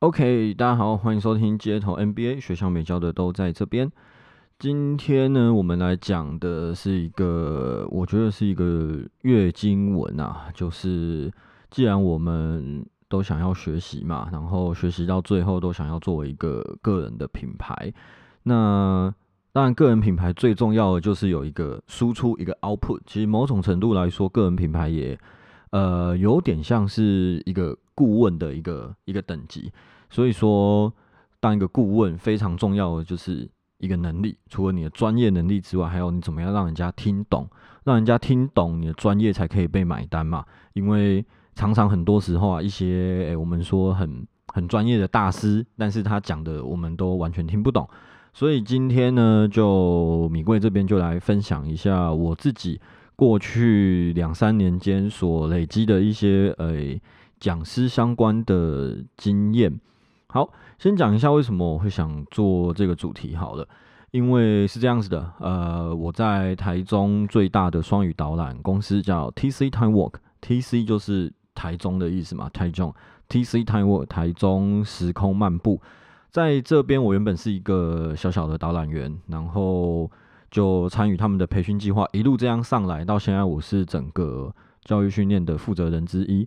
OK，大家好，欢迎收听街头 NBA，学校美教的都在这边。今天呢，我们来讲的是一个，我觉得是一个月经文啊，就是既然我们都想要学习嘛，然后学习到最后都想要作为一个个人的品牌，那当然个人品牌最重要的就是有一个输出一个 output，其实某种程度来说，个人品牌也呃有点像是一个顾问的一个一个等级。所以说，当一个顾问非常重要的就是一个能力，除了你的专业能力之外，还有你怎么样让人家听懂，让人家听懂你的专业才可以被买单嘛。因为常常很多时候啊，一些诶我们说很很专业的大师，但是他讲的我们都完全听不懂。所以今天呢，就米贵这边就来分享一下我自己过去两三年间所累积的一些诶讲师相关的经验。好，先讲一下为什么我会想做这个主题。好了，因为是这样子的，呃，我在台中最大的双语导览公司叫 TC Time Walk，TC 就是台中的意思嘛，台中 TC Time Walk，台中时空漫步。在这边，我原本是一个小小的导览员，然后就参与他们的培训计划，一路这样上来，到现在我是整个教育训练的负责人之一，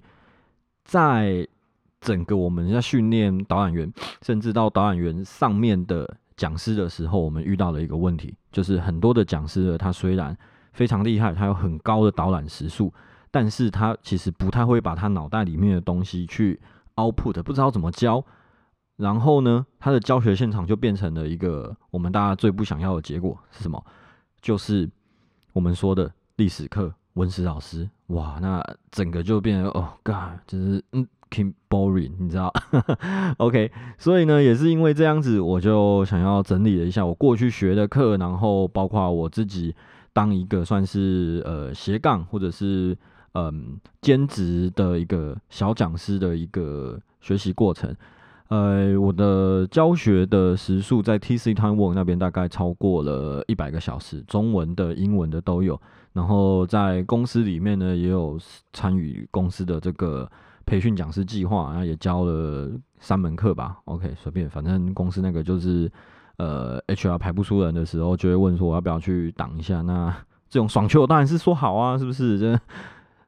在。整个我们在训练导览员，甚至到导览员上面的讲师的时候，我们遇到了一个问题，就是很多的讲师呢他虽然非常厉害，他有很高的导览时速，但是他其实不太会把他脑袋里面的东西去 output，不知道怎么教。然后呢，他的教学现场就变成了一个我们大家最不想要的结果是什么？就是我们说的历史课文史老师，哇，那整个就变哦，God，就是嗯。挺 boring，你知道？OK，所以呢，也是因为这样子，我就想要整理了一下我过去学的课，然后包括我自己当一个算是呃斜杠或者是嗯兼职的一个小讲师的一个学习过程。呃，我的教学的时数在 TC Time Work 那边大概超过了一百个小时，中文的、英文的都有。然后在公司里面呢，也有参与公司的这个。培训讲师计划，然后也教了三门课吧。OK，随便，反正公司那个就是，呃，HR 排不出人的时候，就会问说我要不要去挡一下。那这种爽球当然是说好啊，是不是？这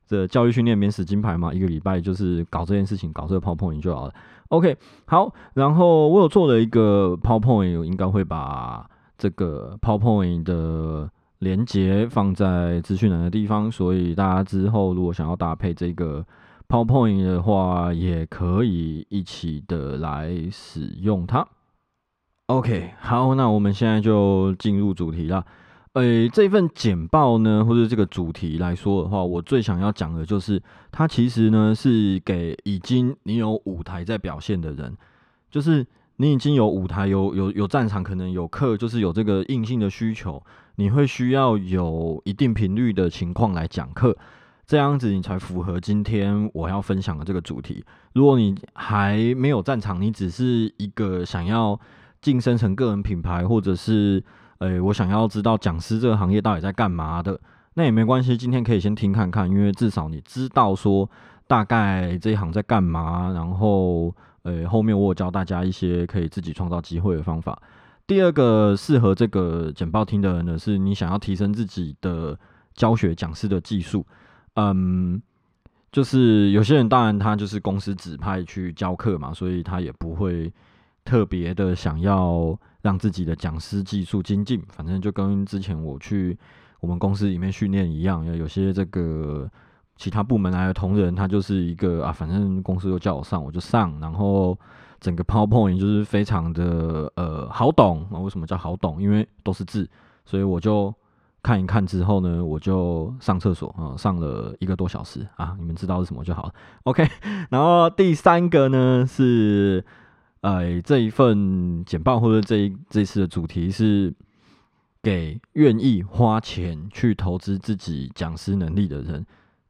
这教育训练免死金牌嘛，一个礼拜就是搞这件事情，搞这个 PowerPoint 就好了。OK，好，然后我有做了一个 PowerPoint，应该会把这个 PowerPoint 的连接放在资讯栏的地方，所以大家之后如果想要搭配这个。PowerPoint 的话，也可以一起的来使用它。OK，好，那我们现在就进入主题了。诶，这份简报呢，或者这个主题来说的话，我最想要讲的就是，它其实呢是给已经你有舞台在表现的人，就是你已经有舞台、有有有战场，可能有课，就是有这个硬性的需求，你会需要有一定频率的情况来讲课。这样子你才符合今天我要分享的这个主题。如果你还没有战场，你只是一个想要晋升成个人品牌，或者是诶，我想要知道讲师这个行业到底在干嘛的，那也没关系。今天可以先听看看，因为至少你知道说大概这一行在干嘛。然后诶，后面我有教大家一些可以自己创造机会的方法。第二个适合这个简报听的人呢，是你想要提升自己的教学讲师的技术。嗯，就是有些人当然他就是公司指派去教课嘛，所以他也不会特别的想要让自己的讲师技术精进。反正就跟之前我去我们公司里面训练一样，有些这个其他部门来的同仁，他就是一个啊，反正公司又叫我上，我就上。然后整个 PowerPoint 就是非常的呃好懂啊。为什么叫好懂？因为都是字，所以我就。看一看之后呢，我就上厕所啊，上了一个多小时啊，你们知道是什么就好了。OK，然后第三个呢是，呃，这一份简报或者这一这次的主题是给愿意花钱去投资自己讲师能力的人，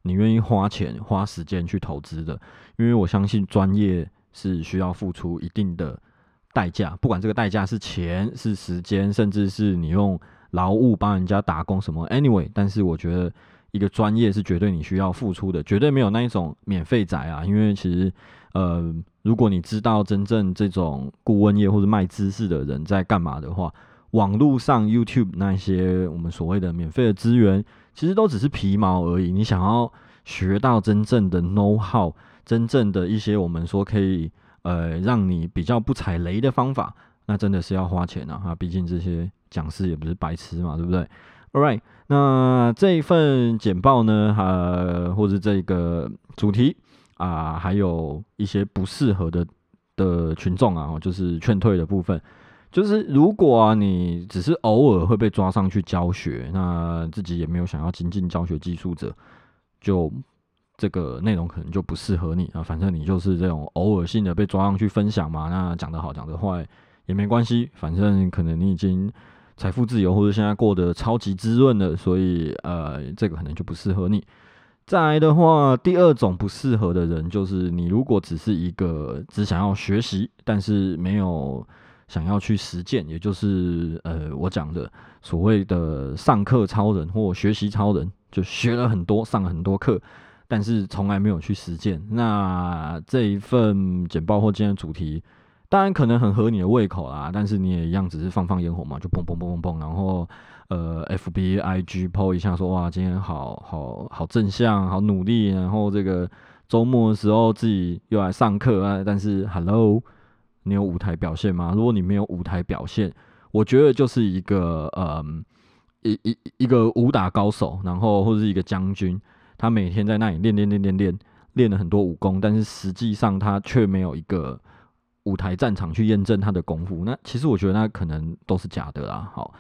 你愿意花钱花时间去投资的，因为我相信专业是需要付出一定的代价，不管这个代价是钱、是时间，甚至是你用。劳务帮人家打工什么？Anyway，但是我觉得一个专业是绝对你需要付出的，绝对没有那一种免费仔啊。因为其实，呃，如果你知道真正这种顾问业或者卖知识的人在干嘛的话，网络上 YouTube 那些我们所谓的免费的资源，其实都只是皮毛而已。你想要学到真正的 know how，真正的一些我们说可以呃让你比较不踩雷的方法，那真的是要花钱啊！啊，毕竟这些讲师也不是白痴嘛，对不对？All right，那这一份简报呢，呃，或者这个主题啊，还有一些不适合的的群众啊，就是劝退的部分。就是如果啊，你只是偶尔会被抓上去教学，那自己也没有想要精进教学技术者，就这个内容可能就不适合你啊。反正你就是这种偶尔性的被抓上去分享嘛，那讲得好讲得坏也没关系，反正可能你已经财富自由或者现在过得超级滋润了，所以呃，这个可能就不适合你。再来的话，第二种不适合的人就是你如果只是一个只想要学习，但是没有。想要去实践，也就是呃，我讲的所谓的上课超人或学习超人，就学了很多，上了很多课，但是从来没有去实践。那这一份简报或今天的主题，当然可能很合你的胃口啦，但是你也一样，只是放放烟火嘛，就砰砰砰砰砰，然后呃，F B I G PO 一下说哇，今天好好好正向，好努力，然后这个周末的时候自己又来上课啊，但是 Hello。你有舞台表现吗？如果你没有舞台表现，我觉得就是一个嗯，一一一个武打高手，然后或者是一个将军，他每天在那里练练练练练，练了很多武功，但是实际上他却没有一个舞台战场去验证他的功夫。那其实我觉得那可能都是假的啦。好，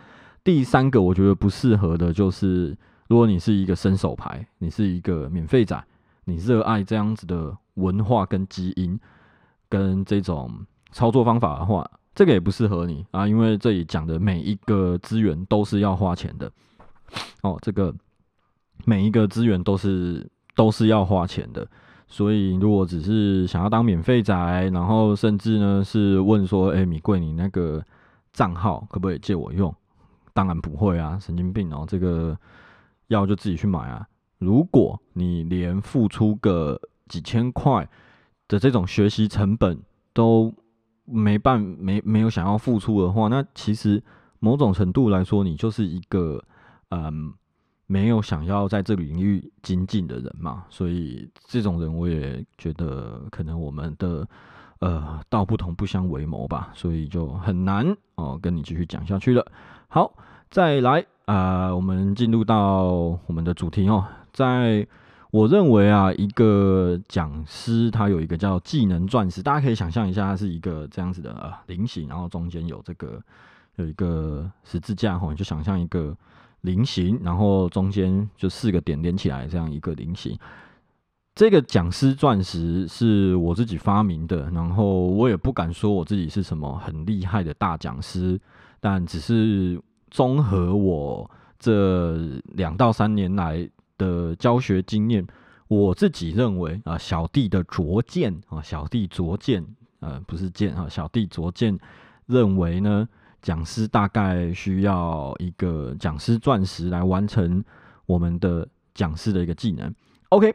第三个我觉得不适合的就是，如果你是一个伸手牌，你是一个免费仔，你热爱这样子的文化跟基因，跟这种。操作方法的话，这个也不适合你啊，因为这里讲的每一个资源都是要花钱的哦。这个每一个资源都是都是要花钱的，所以如果只是想要当免费宅，然后甚至呢是问说，哎，米贵，你那个账号可不可以借我用？当然不会啊，神经病哦！这个要就自己去买啊。如果你连付出个几千块的这种学习成本都没办没没有想要付出的话，那其实某种程度来说，你就是一个嗯没有想要在这个领域精进的人嘛。所以这种人，我也觉得可能我们的呃道不同不相为谋吧，所以就很难哦跟你继续讲下去了。好，再来啊，我们进入到我们的主题哦，在。我认为啊，一个讲师他有一个叫技能钻石，大家可以想象一下，它是一个这样子的菱形，然后中间有这个有一个十字架哈，你就想象一个菱形，然后中间就四个点连起来这样一个菱形。这个讲师钻石是我自己发明的，然后我也不敢说我自己是什么很厉害的大讲师，但只是综合我这两到三年来。的教学经验，我自己认为啊，小弟的拙见啊，小弟拙见，呃，不是见啊，小弟拙见认为呢，讲师大概需要一个讲师钻石来完成我们的讲师的一个技能。OK，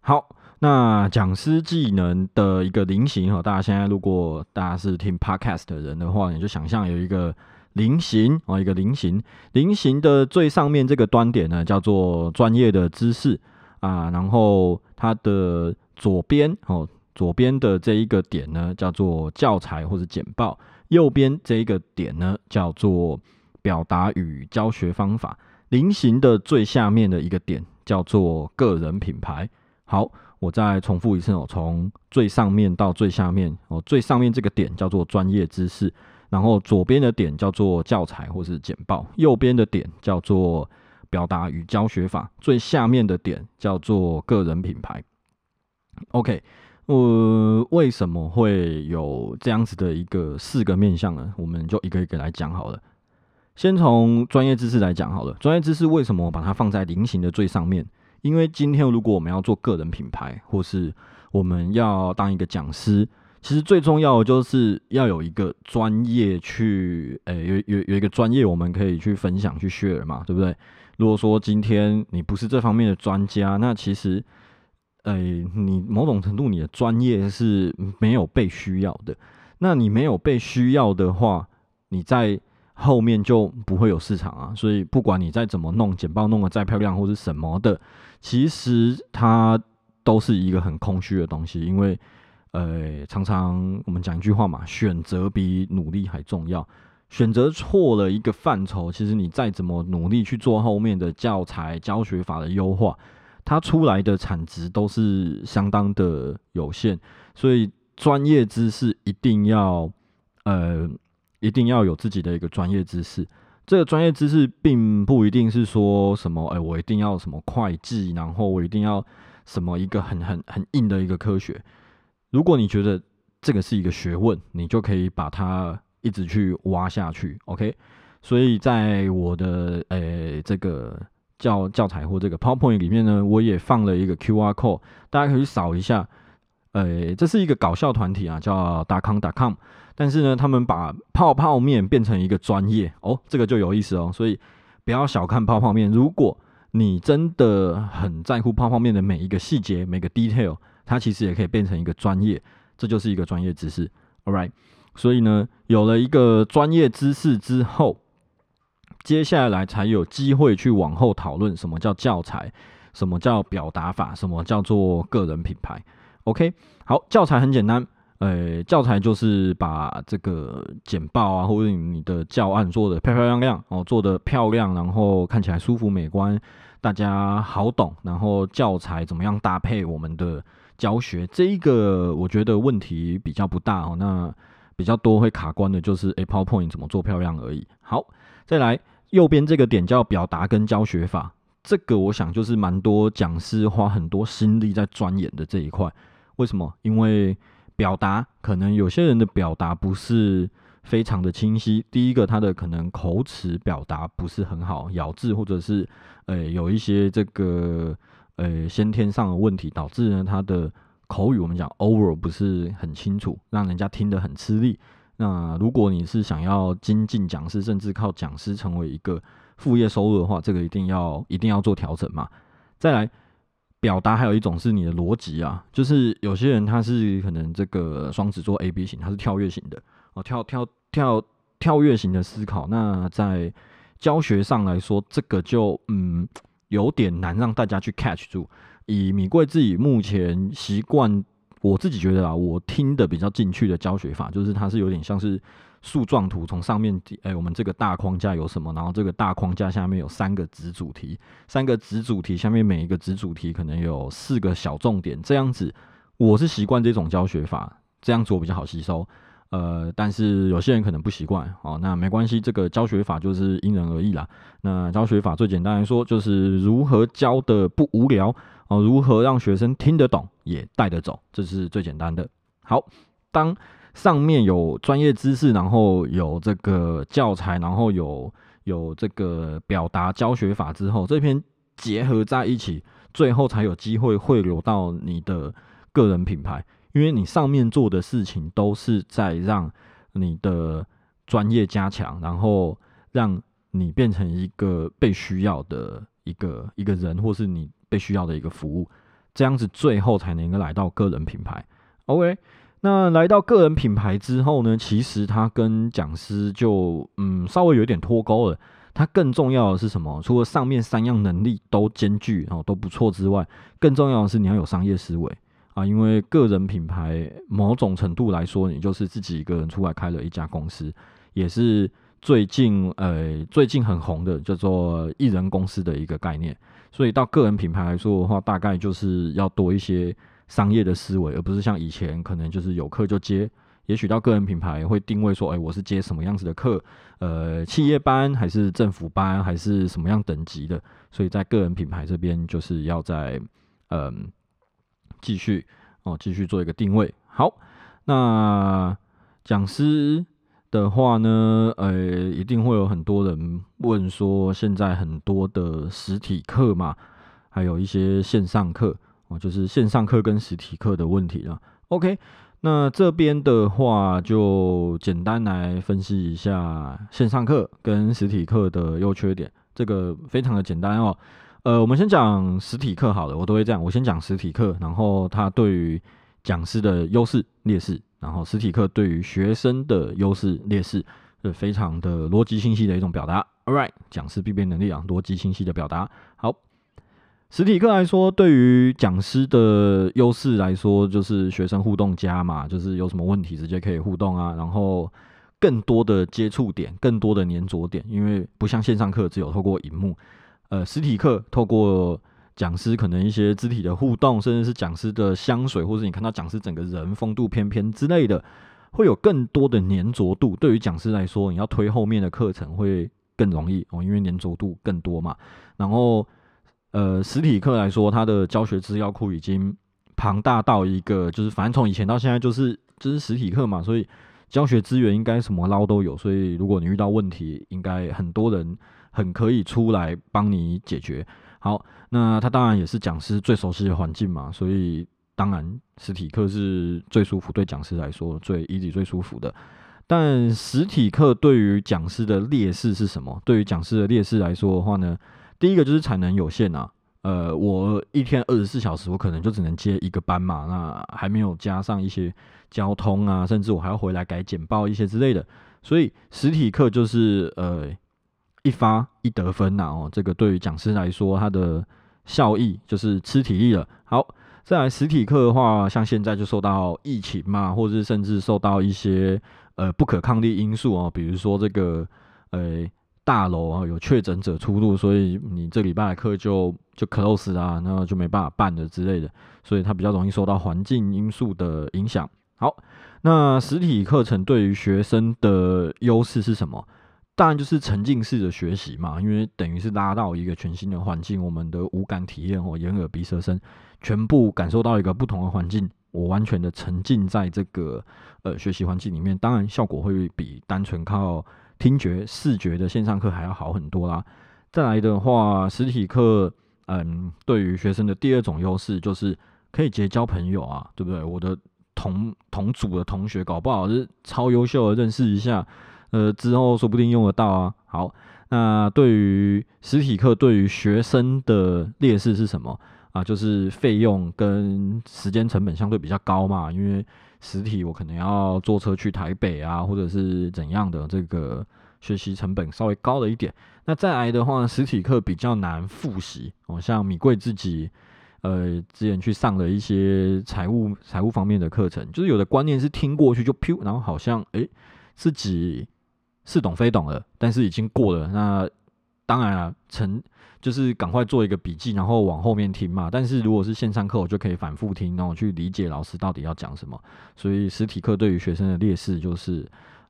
好，那讲师技能的一个菱形哈，大家现在如果大家是听 Podcast 的人的话，你就想象有一个。菱形哦，一个菱形，菱形的最上面这个端点呢，叫做专业的知识啊，然后它的左边哦，左边的这一个点呢，叫做教材或者简报，右边这一个点呢，叫做表达与教学方法。菱形的最下面的一个点叫做个人品牌。好，我再重复一次哦，从最上面到最下面哦，最上面这个点叫做专业知识。然后左边的点叫做教材或是简报，右边的点叫做表达与教学法，最下面的点叫做个人品牌。OK，呃，为什么会有这样子的一个四个面向呢？我们就一个一个来讲好了。先从专业知识来讲好了。专业知识为什么把它放在菱形的最上面？因为今天如果我们要做个人品牌，或是我们要当一个讲师。其实最重要的就是要有一个专业去，诶，有有有一个专业我们可以去分享去 share 嘛，对不对？如果说今天你不是这方面的专家，那其实呃，你某种程度你的专业是没有被需要的。那你没有被需要的话，你在后面就不会有市场啊。所以不管你再怎么弄简报弄得再漂亮或是什么的，其实它都是一个很空虚的东西。因为呃，常常我们讲一句话嘛，选择比努力还重要。选择错了一个范畴，其实你再怎么努力去做后面的教材教学法的优化，它出来的产值都是相当的有限。所以专业知识一定要，呃，一定要有自己的一个专业知识。这个专业知识并不一定是说什么，哎，我一定要什么会计，然后我一定要什么一个很很很硬的一个科学。如果你觉得这个是一个学问，你就可以把它。一直去挖下去，OK，所以在我的诶这个教教材或这个 PowerPoint 里面呢，我也放了一个 QR code，大家可以扫一下。诶，这是一个搞笑团体啊，叫达康达 com，但是呢，他们把泡泡面变成一个专业哦，这个就有意思哦。所以不要小看泡泡面，如果你真的很在乎泡泡面的每一个细节、每个 detail，它其实也可以变成一个专业，这就是一个专业知识。All right。所以呢，有了一个专业知识之后，接下来才有机会去往后讨论什么叫教材，什么叫表达法，什么叫做个人品牌。OK，好，教材很简单，呃，教材就是把这个简报啊，或者你的教案做的漂漂亮亮哦，做的漂亮，然后看起来舒服美观，大家好懂，然后教材怎么样搭配我们的教学，这一个我觉得问题比较不大哦。那比较多会卡关的就是 PowerPoint 怎么做漂亮而已。好，再来右边这个点叫表达跟教学法，这个我想就是蛮多讲师花很多心力在钻研的这一块。为什么？因为表达可能有些人的表达不是非常的清晰。第一个，他的可能口齿表达不是很好，咬字或者是呃有一些这个呃先天上的问题，导致呢他的。口语我们讲 over 不是很清楚，让人家听得很吃力。那如果你是想要精进讲师，甚至靠讲师成为一个副业收入的话，这个一定要一定要做调整嘛。再来表达，还有一种是你的逻辑啊，就是有些人他是可能这个双子座 A B 型，他是跳跃型的哦，跳跳跳跳跃型的思考。那在教学上来说，这个就嗯有点难让大家去 catch 住。以米贵自己目前习惯，我自己觉得啊，我听的比较进去的教学法，就是它是有点像是树状图，从上面，哎，我们这个大框架有什么，然后这个大框架下面有三个子主题，三个子主题下面每一个子主题可能有四个小重点，这样子，我是习惯这种教学法，这样子我比较好吸收。呃，但是有些人可能不习惯哦，那没关系，这个教学法就是因人而异啦。那教学法最简单来说，就是如何教的不无聊哦，如何让学生听得懂也带得走，这是最简单的。好，当上面有专业知识，然后有这个教材，然后有有这个表达教学法之后，这篇结合在一起，最后才有机会汇流到你的个人品牌。因为你上面做的事情都是在让你的专业加强，然后让你变成一个被需要的一个一个人，或是你被需要的一个服务，这样子最后才能够来到个人品牌。OK，那来到个人品牌之后呢，其实它跟讲师就嗯稍微有点脱钩了。它更重要的是什么？除了上面三样能力都兼具哦都不错之外，更重要的是你要有商业思维。啊，因为个人品牌某种程度来说，你就是自己一个人出来开了一家公司，也是最近呃最近很红的叫做艺人公司的一个概念。所以到个人品牌来说的话，大概就是要多一些商业的思维，而不是像以前可能就是有课就接。也许到个人品牌会定位说，哎，我是接什么样子的课？呃，企业班还是政府班还是什么样等级的？所以在个人品牌这边就是要在嗯。继续哦，继续做一个定位。好，那讲师的话呢，呃，一定会有很多人问说，现在很多的实体课嘛，还有一些线上课哦，就是线上课跟实体课的问题了。OK，那这边的话就简单来分析一下线上课跟实体课的优缺点，这个非常的简单哦。呃，我们先讲实体课好了，我都会这样，我先讲实体课，然后它对于讲师的优势劣势，然后实体课对于学生的优势劣势，是非常的逻辑清晰的一种表达。All right，讲师必备能力啊，逻辑清晰的表达。好，实体课来说，对于讲师的优势来说，就是学生互动加嘛，就是有什么问题直接可以互动啊，然后更多的接触点，更多的粘着点，因为不像线上课只有透过荧幕，呃，实体课透过。讲师可能一些肢体的互动，甚至是讲师的香水，或者你看到讲师整个人风度翩翩之类的，会有更多的粘着度。对于讲师来说，你要推后面的课程会更容易哦，因为粘着度更多嘛。然后，呃，实体课来说，它的教学资料库已经庞大到一个，就是反正从以前到现在就是就是实体课嘛，所以教学资源应该什么捞都有。所以如果你遇到问题，应该很多人很可以出来帮你解决。好，那他当然也是讲师最熟悉的环境嘛，所以当然实体课是最舒服，对讲师来说最 easy 最舒服的。但实体课对于讲师的劣势是什么？对于讲师的劣势来说的话呢，第一个就是产能有限啊。呃，我一天二十四小时，我可能就只能接一个班嘛，那还没有加上一些交通啊，甚至我还要回来改简报一些之类的，所以实体课就是呃。一发一得分呐哦，这个对于讲师来说，它的效益就是吃体力了。好，再来实体课的话，像现在就受到疫情嘛，或者是甚至受到一些呃不可抗力因素哦，比如说这个呃大楼啊有确诊者出入，所以你这礼拜的课就就 close 啊，那就没办法办了之类的，所以它比较容易受到环境因素的影响。好，那实体课程对于学生的优势是什么？当然就是沉浸式的学习嘛，因为等于是拉到一个全新的环境，我们的五感体验哦，眼耳鼻舌身，全部感受到一个不同的环境，我完全的沉浸在这个呃学习环境里面，当然效果会比单纯靠听觉、视觉的线上课还要好很多啦。再来的话，实体课，嗯，对于学生的第二种优势就是可以结交朋友啊，对不对？我的同同组的同学搞不好是超优秀的，认识一下。呃，之后说不定用得到啊。好，那对于实体课，对于学生的劣势是什么啊？就是费用跟时间成本相对比较高嘛。因为实体我可能要坐车去台北啊，或者是怎样的，这个学习成本稍微高了一点。那再来的话，实体课比较难复习哦。像米贵自己，呃，之前去上了一些财务财务方面的课程，就是有的观念是听过去就 p 然后好像诶自己。似懂非懂了，但是已经过了。那当然啊，成就是赶快做一个笔记，然后往后面听嘛。但是如果是线上课，我就可以反复听，然后去理解老师到底要讲什么。所以实体课对于学生的劣势就是，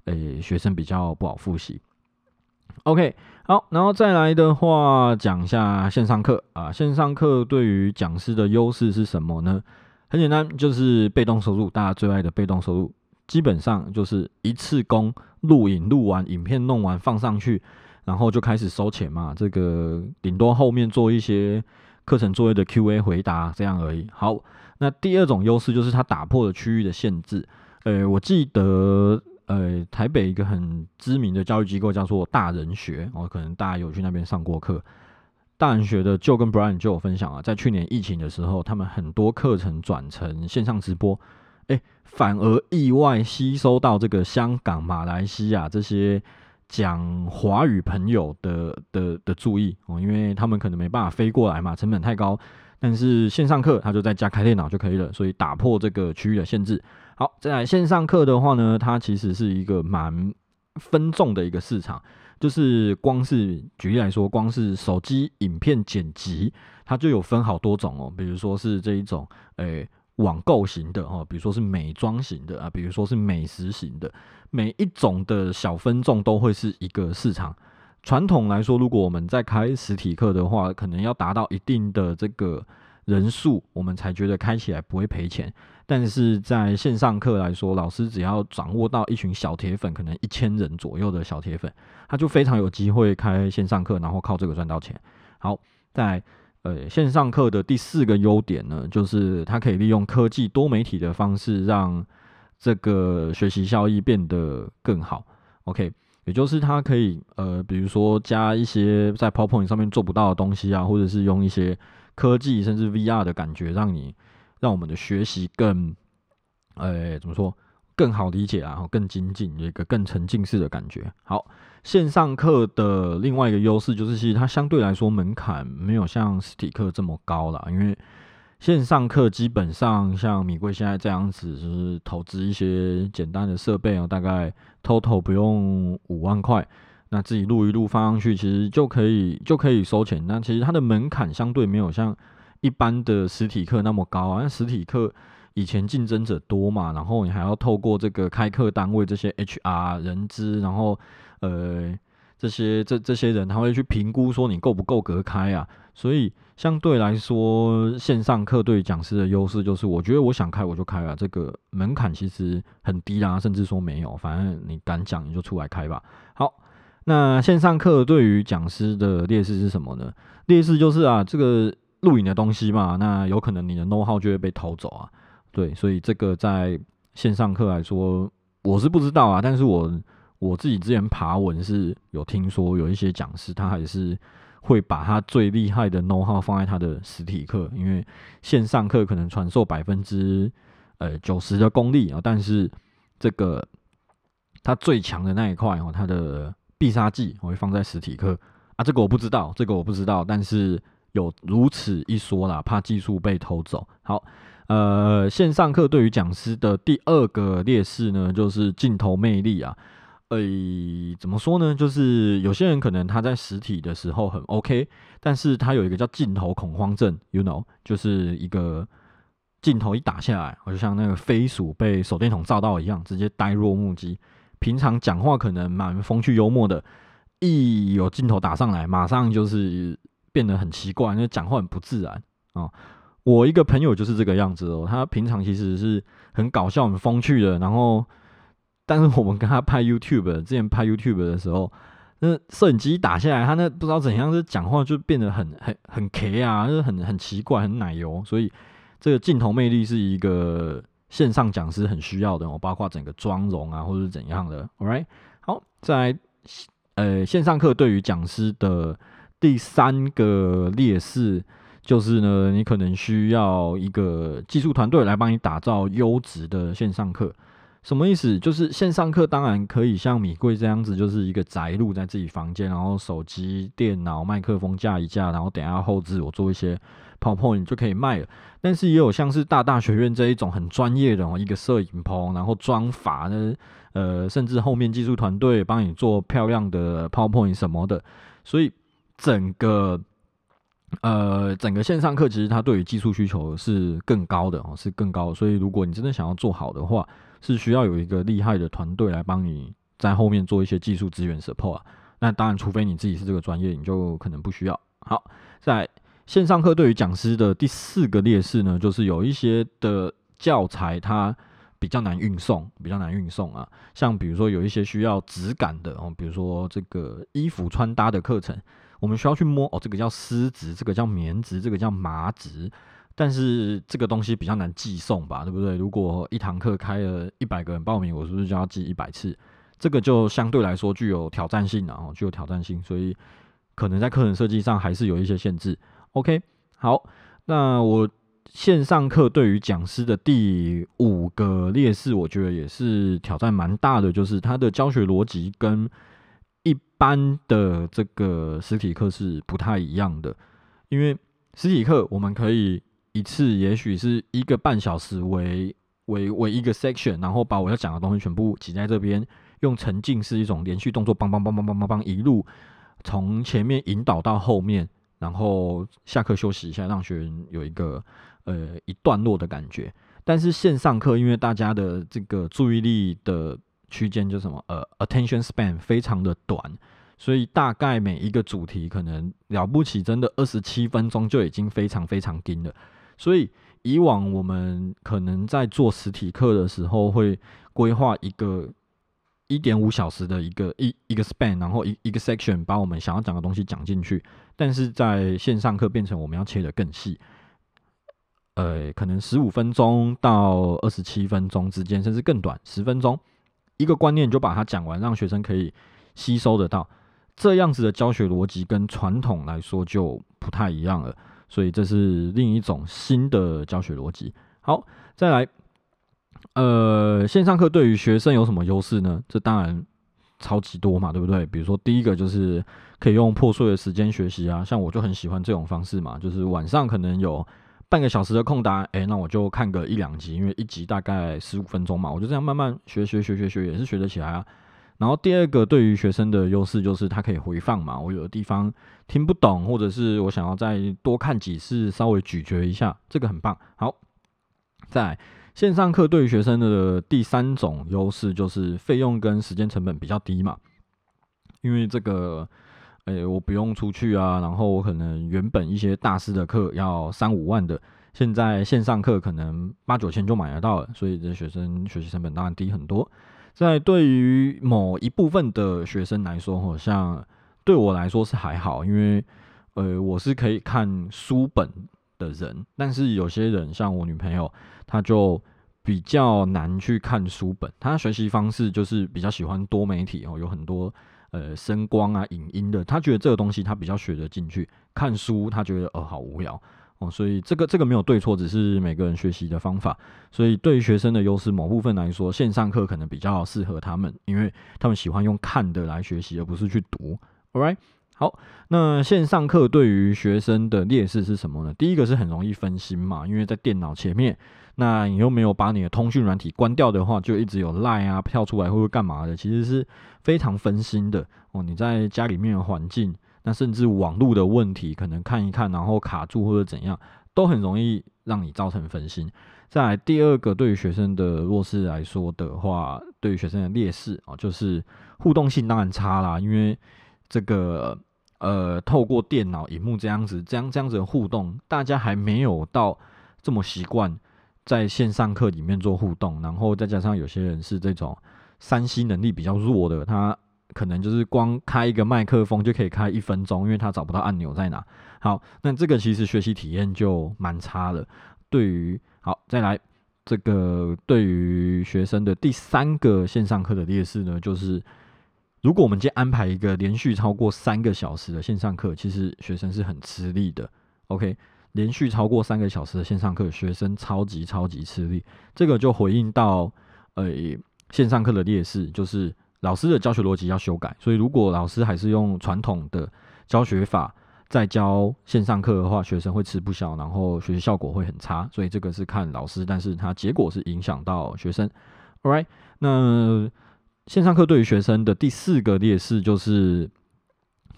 诶，学生比较不好复习。OK，好，然后再来的话，讲一下线上课啊。线上课对于讲师的优势是什么呢？很简单，就是被动收入，大家最爱的被动收入。基本上就是一次工录影录完影片弄完放上去，然后就开始收钱嘛。这个顶多后面做一些课程作业的 Q&A 回答这样而已。好，那第二种优势就是它打破了区域的限制。呃，我记得呃台北一个很知名的教育机构叫做大人学，我可能大家有去那边上过课。大人学的就跟 Brian 就有分享啊，在去年疫情的时候，他们很多课程转成线上直播。哎，反而意外吸收到这个香港、马来西亚这些讲华语朋友的的的注意哦，因为他们可能没办法飞过来嘛，成本太高。但是线上课他就在家开电脑就可以了，所以打破这个区域的限制。好，再来线上课的话呢，它其实是一个蛮分众的一个市场，就是光是举例来说，光是手机影片剪辑，它就有分好多种哦，比如说是这一种，诶。网购型的哦，比如说是美妆型的啊，比如说是美食型的，每一种的小分众都会是一个市场。传统来说，如果我们在开实体课的话，可能要达到一定的这个人数，我们才觉得开起来不会赔钱。但是在线上课来说，老师只要掌握到一群小铁粉，可能一千人左右的小铁粉，他就非常有机会开线上课，然后靠这个赚到钱。好，在。呃，线上课的第四个优点呢，就是它可以利用科技多媒体的方式，让这个学习效益变得更好。OK，也就是它可以呃，比如说加一些在 PowerPoint 上面做不到的东西啊，或者是用一些科技甚至 VR 的感觉，让你让我们的学习更，呃，怎么说？更好理解啊，然后更精进，有一个更沉浸式的感觉。好，线上课的另外一个优势就是，其实它相对来说门槛没有像实体课这么高了。因为线上课基本上像米贵现在这样子，就是投资一些简单的设备啊，大概 total 不用五万块，那自己录一录放上去，其实就可以就可以收钱。那其实它的门槛相对没有像一般的实体课那么高啊，那实体课。以前竞争者多嘛，然后你还要透过这个开课单位这些 HR 人资，然后呃这些这这些人他会去评估说你够不够格开啊，所以相对来说线上课对讲师的优势就是，我觉得我想开我就开了，这个门槛其实很低啦，甚至说没有，反正你敢讲你就出来开吧。好，那线上课对于讲师的劣势是什么呢？劣势就是啊，这个录影的东西嘛，那有可能你的 know how 就会被偷走啊。对，所以这个在线上课来说，我是不知道啊。但是我我自己之前爬文是有听说，有一些讲师他还是会把他最厉害的 know how 放在他的实体课，因为线上课可能传授百分之呃九十的功力啊，但是这个他最强的那一块哦，他的必杀技我会放在实体课啊。这个我不知道，这个我不知道，但是有如此一说啦，怕技术被偷走。好。呃，线上课对于讲师的第二个劣势呢，就是镜头魅力啊。诶，怎么说呢？就是有些人可能他在实体的时候很 OK，但是他有一个叫镜头恐慌症，you know，就是一个镜头一打下来，我就像那个飞鼠被手电筒照到一样，直接呆若木鸡。平常讲话可能蛮风趣幽默的，一有镜头打上来，马上就是变得很奇怪，那讲话很不自然啊。我一个朋友就是这个样子哦，他平常其实是很搞笑、很风趣的，然后，但是我们跟他拍 YouTube，之前拍 YouTube 的时候，那摄影机打下来，他那不知道怎样，是讲话就变得很很很 K 啊，就是很很奇怪、很奶油，所以这个镜头魅力是一个线上讲师很需要的哦，包括整个妆容啊，或者是怎样的。All right，好，在呃线上课对于讲师的第三个劣势。就是呢，你可能需要一个技术团队来帮你打造优质的线上课。什么意思？就是线上课当然可以像米贵这样子，就是一个宅录在自己房间，然后手机、电脑、麦克风架一架，然后等下后置我做一些 PowerPoint 就可以卖了。但是也有像是大大学院这一种很专业的哦，一个摄影棚，然后装法呢，呃，甚至后面技术团队帮你做漂亮的 PowerPoint 什么的，所以整个。呃，整个线上课其实它对于技术需求是更高的哦，是更高。所以如果你真的想要做好的话，是需要有一个厉害的团队来帮你在后面做一些技术资源 support 啊。那当然，除非你自己是这个专业，你就可能不需要。好，在线上课对于讲师的第四个劣势呢，就是有一些的教材它比较难运送，比较难运送啊。像比如说有一些需要质感的哦，比如说这个衣服穿搭的课程。我们需要去摸哦，这个叫丝质，这个叫棉质，这个叫麻质，但是这个东西比较难寄送吧，对不对？如果一堂课开了一百个人报名，我是不是就要寄一百次？这个就相对来说具有挑战性啊，具有挑战性，所以可能在课程设计上还是有一些限制。OK，好，那我线上课对于讲师的第五个劣势，我觉得也是挑战蛮大的，就是它的教学逻辑跟。一般的这个实体课是不太一样的，因为实体课我们可以一次也许是一个半小时为为为一个 section，然后把我要讲的东西全部挤在这边，用沉浸式一种连续动作，梆梆梆梆梆梆梆一路从前面引导到后面，然后下课休息一下，让学员有一个呃一段落的感觉。但是线上课，因为大家的这个注意力的区间就什么呃，attention span 非常的短，所以大概每一个主题可能了不起，真的二十七分钟就已经非常非常盯了。所以以往我们可能在做实体课的时候，会规划一个一点五小时的一个一一个 span，然后一一个 section 把我们想要讲的东西讲进去。但是在线上课变成我们要切的更细，呃，可能十五分钟到二十七分钟之间，甚至更短，十分钟。一个观念就把它讲完，让学生可以吸收得到。这样子的教学逻辑跟传统来说就不太一样了，所以这是另一种新的教学逻辑。好，再来，呃，线上课对于学生有什么优势呢？这当然超级多嘛，对不对？比如说第一个就是可以用破碎的时间学习啊，像我就很喜欢这种方式嘛，就是晚上可能有半个小时的空档，诶，那我就看个一两集，因为一集大概十五分钟嘛，我就这样慢慢学学学学学，也是学得起来啊。然后第二个对于学生的优势就是它可以回放嘛，我有的地方听不懂，或者是我想要再多看几次，稍微咀嚼一下，这个很棒。好，在线上课对于学生的第三种优势就是费用跟时间成本比较低嘛，因为这个，诶，我不用出去啊，然后我可能原本一些大师的课要三五万的，现在线上课可能八九千就买得到了，所以这学生学习成本当然低很多。在对于某一部分的学生来说，好像对我来说是还好，因为呃我是可以看书本的人，但是有些人像我女朋友，她就比较难去看书本，她学习方式就是比较喜欢多媒体哦，有很多呃声光啊、影音的，她觉得这个东西她比较学得进去，看书她觉得呃好无聊。哦，所以这个这个没有对错，只是每个人学习的方法。所以对于学生的优势某部分来说，线上课可能比较适合他们，因为他们喜欢用看的来学习，而不是去读。All right，好，那线上课对于学生的劣势是什么呢？第一个是很容易分心嘛，因为在电脑前面，那你又没有把你的通讯软体关掉的话，就一直有 Line 啊跳出来，或者干嘛的，其实是非常分心的。哦，你在家里面的环境。那甚至网络的问题，可能看一看，然后卡住或者怎样，都很容易让你造成分心。再来第二个，对于学生的弱势来说的话，对于学生的劣势啊，就是互动性当然差啦。因为这个呃，透过电脑荧幕这样子，这样这样子的互动，大家还没有到这么习惯在线上课里面做互动。然后再加上有些人是这种三 C 能力比较弱的，他。可能就是光开一个麦克风就可以开一分钟，因为他找不到按钮在哪。好，那这个其实学习体验就蛮差了。对于好，再来这个对于学生的第三个线上课的劣势呢，就是如果我们今天安排一个连续超过三个小时的线上课，其实学生是很吃力的。OK，连续超过三个小时的线上课，学生超级超级吃力。这个就回应到呃线上课的劣势，就是。老师的教学逻辑要修改，所以如果老师还是用传统的教学法在教线上课的话，学生会吃不消，然后学习效果会很差。所以这个是看老师，但是它结果是影响到学生。All right，那线上课对于学生的第四个劣势就是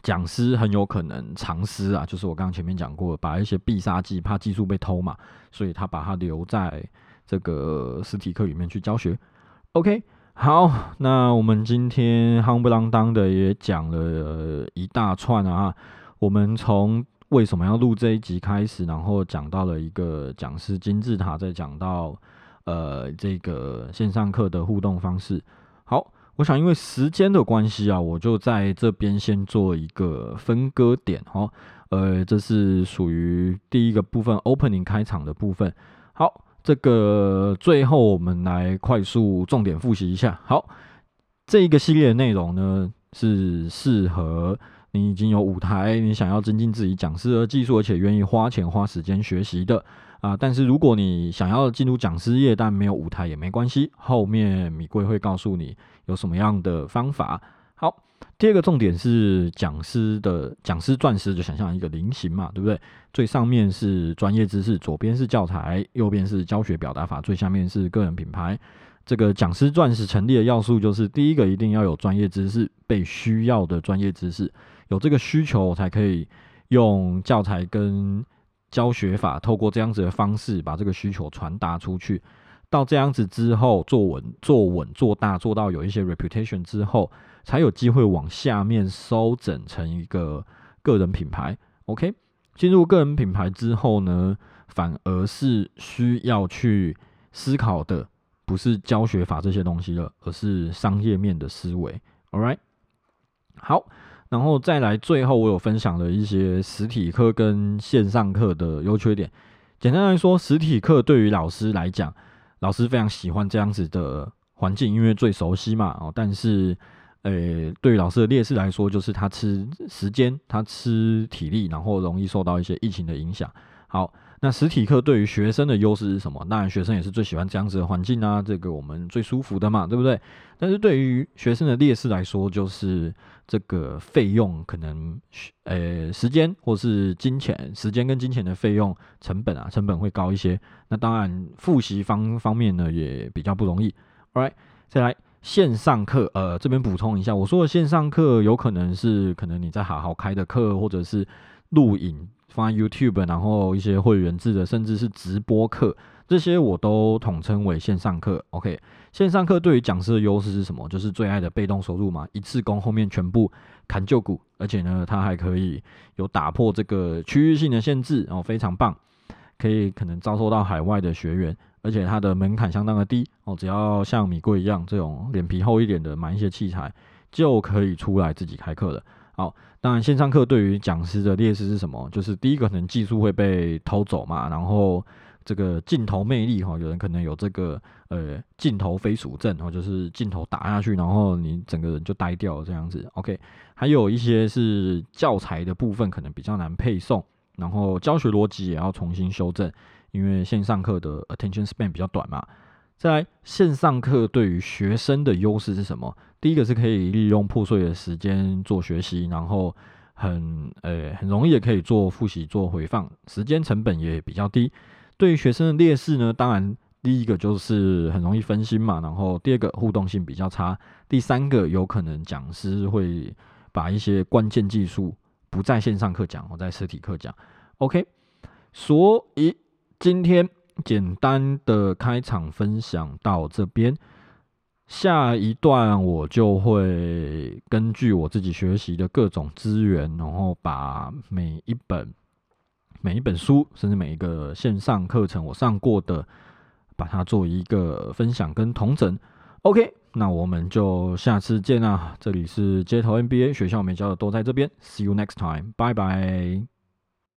讲师很有可能藏私啊，就是我刚刚前面讲过，把一些必杀技怕技术被偷嘛，所以他把它留在这个实体课里面去教学。OK。好，那我们今天夯不啷当的也讲了一大串啊。我们从为什么要录这一集开始，然后讲到了一个讲师金字塔，再讲到呃这个线上课的互动方式。好，我想因为时间的关系啊，我就在这边先做一个分割点哦。呃，这是属于第一个部分，opening 开场的部分。好。这个最后我们来快速重点复习一下。好，这一个系列的内容呢，是适合你已经有舞台，你想要增进自己讲师的技术，而且愿意花钱花时间学习的啊。但是如果你想要进入讲师业，但没有舞台也没关系，后面米贵会告诉你有什么样的方法。好。第二个重点是讲师的讲师钻石，就想象一个菱形嘛，对不对？最上面是专业知识，左边是教材，右边是教学表达法，最下面是个人品牌。这个讲师钻石成立的要素就是：第一个一定要有专业知识，被需要的专业知识，有这个需求才可以用教材跟教学法，透过这样子的方式把这个需求传达出去。到这样子之后，做稳、做稳、做大，做到有一些 reputation 之后。才有机会往下面收整成一个个人品牌。OK，进入个人品牌之后呢，反而是需要去思考的，不是教学法这些东西了，而是商业面的思维。All right，好，然后再来最后，我有分享了一些实体课跟线上课的优缺点。简单来说，实体课对于老师来讲，老师非常喜欢这样子的环境，因为最熟悉嘛。哦，但是诶，对于老师的劣势来说，就是他吃时间，他吃体力，然后容易受到一些疫情的影响。好。那实体课对于学生的优势是什么？当然，学生也是最喜欢这样子的环境啊，这个我们最舒服的嘛，对不对？但是对于学生的劣势来说，就是这个费用可能，呃，时间或是金钱，时间跟金钱的费用成本啊，成本会高一些。那当然，复习方方面呢也比较不容易。All right，再来线上课，呃，这边补充一下，我说的线上课有可能是可能你在好好开的课，或者是录影。放在 YouTube，然后一些会员制的，甚至是直播课，这些我都统称为线上课。OK，线上课对于讲师的优势是什么？就是最爱的被动收入嘛，一次工后面全部砍旧股，而且呢，它还可以有打破这个区域性的限制，哦非常棒，可以可能招收到海外的学员，而且它的门槛相当的低哦，只要像米贵一样这种脸皮厚一点的买一些器材，就可以出来自己开课了。好，当然线上课对于讲师的劣势是什么？就是第一个可能技术会被偷走嘛，然后这个镜头魅力哈，有人可能有这个呃镜头飞鼠症，然后就是镜头打下去，然后你整个人就呆掉了这样子。OK，还有一些是教材的部分可能比较难配送，然后教学逻辑也要重新修正，因为线上课的 attention span 比较短嘛。在线上课对于学生的优势是什么？第一个是可以利用破碎的时间做学习，然后很呃很容易也可以做复习、做回放，时间成本也比较低。对于学生的劣势呢，当然第一个就是很容易分心嘛，然后第二个互动性比较差，第三个有可能讲师会把一些关键技术不在线上课讲，我在实体课讲。OK，所以今天。简单的开场分享到这边，下一段我就会根据我自己学习的各种资源，然后把每一本、每一本书，甚至每一个线上课程我上过的，把它做一个分享跟同整。OK，那我们就下次见啊！这里是街头 NBA 学校没教的都在这边，See you next time，拜拜。